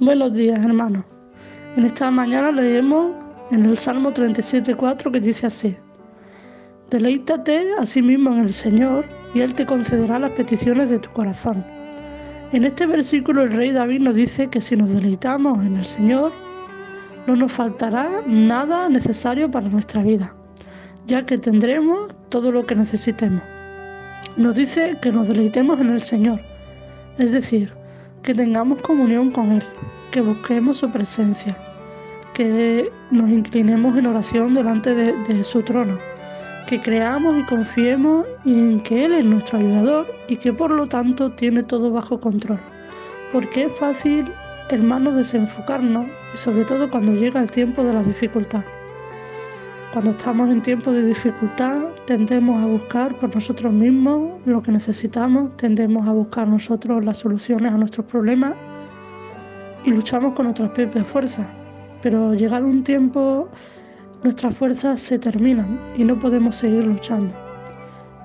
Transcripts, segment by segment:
Buenos días, hermanos. En esta mañana leemos en el Salmo 37.4 que dice así. Deleítate a sí mismo en el Señor y Él te concederá las peticiones de tu corazón. En este versículo el rey David nos dice que si nos deleitamos en el Señor, no nos faltará nada necesario para nuestra vida, ya que tendremos todo lo que necesitemos. Nos dice que nos deleitemos en el Señor, es decir, que tengamos comunión con Él, que busquemos su presencia, que nos inclinemos en oración delante de, su trono, que creamos y confiemos en que Él es nuestro ayudador y que por lo tanto tiene todo bajo control. Porque es fácil, hermanos, desenfocarnos sobre todo cuando llega el tiempo de la dificultad. Cuando estamos en tiempos de dificultad, tendemos a buscar por nosotros mismos lo que necesitamos, tendemos a buscar nosotros las soluciones a nuestros problemas y luchamos con nuestras propias fuerzas. Pero llegado un tiempo, nuestras fuerzas se terminan y no podemos seguir luchando.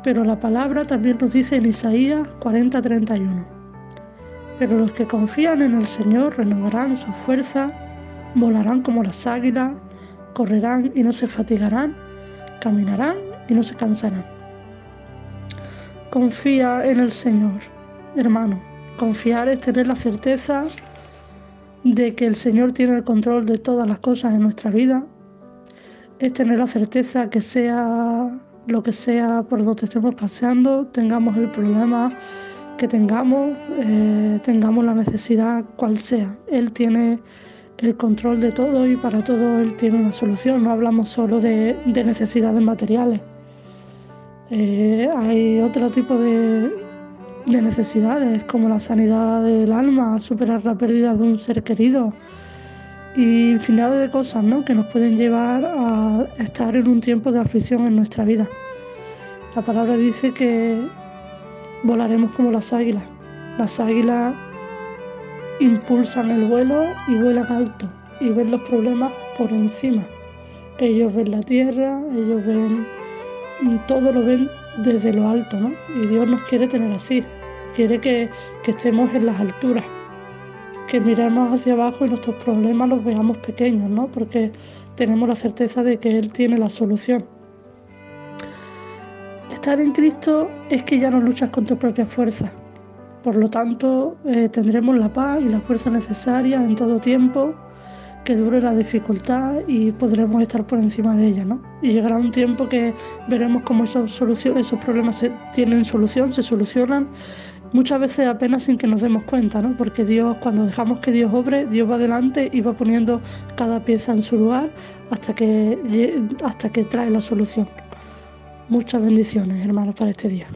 Pero la palabra también nos dice en Isaías 40:31. Pero los que confían en el Señor renovarán su fuerza, volarán como las águilas, correrán y no se fatigarán, caminarán y no se cansarán. Confía en el Señor, hermano. Confiar es tener la certeza de que el Señor tiene el control de todas las cosas en nuestra vida, es tener la certeza que sea lo que sea por donde estemos paseando, tengamos el problema que tengamos, eh, tengamos la necesidad cual sea. Él tiene el control de todo y para todo Él tiene una solución. No hablamos solo de, necesidades materiales. Eh, hay otro tipo de, de necesidades como la sanidad del alma, superar la pérdida de un ser querido y infinidad de cosas ¿no? que nos pueden llevar a estar en un tiempo de aflicción en nuestra vida. La palabra dice que volaremos como las águilas. Las águilas impulsan el vuelo y vuelan alto y ven los problemas por encima. Ellos ven la tierra, ellos ven y todo lo ven desde lo alto, ¿no? Y Dios nos quiere tener así, quiere que, estemos en las alturas, que miremos hacia abajo y nuestros problemas los veamos pequeños, ¿no? Porque tenemos la certeza de que Él tiene la solución. Estar en Cristo es que ya no luchas con tu propia fuerza. Por lo tanto, eh, tendremos la paz y la fuerza necesaria en todo tiempo que dure la dificultad y podremos estar por encima de ella, ¿no? Y llegará un tiempo que veremos cómo esos, esos problemas tienen solución, se solucionan, muchas veces apenas sin que nos demos cuenta, ¿no? Porque Dios, cuando dejamos que Dios obre, Dios va adelante y va poniendo cada pieza en su lugar hasta que, hasta que trae la solución. Muchas bendiciones, hermanos, para este día.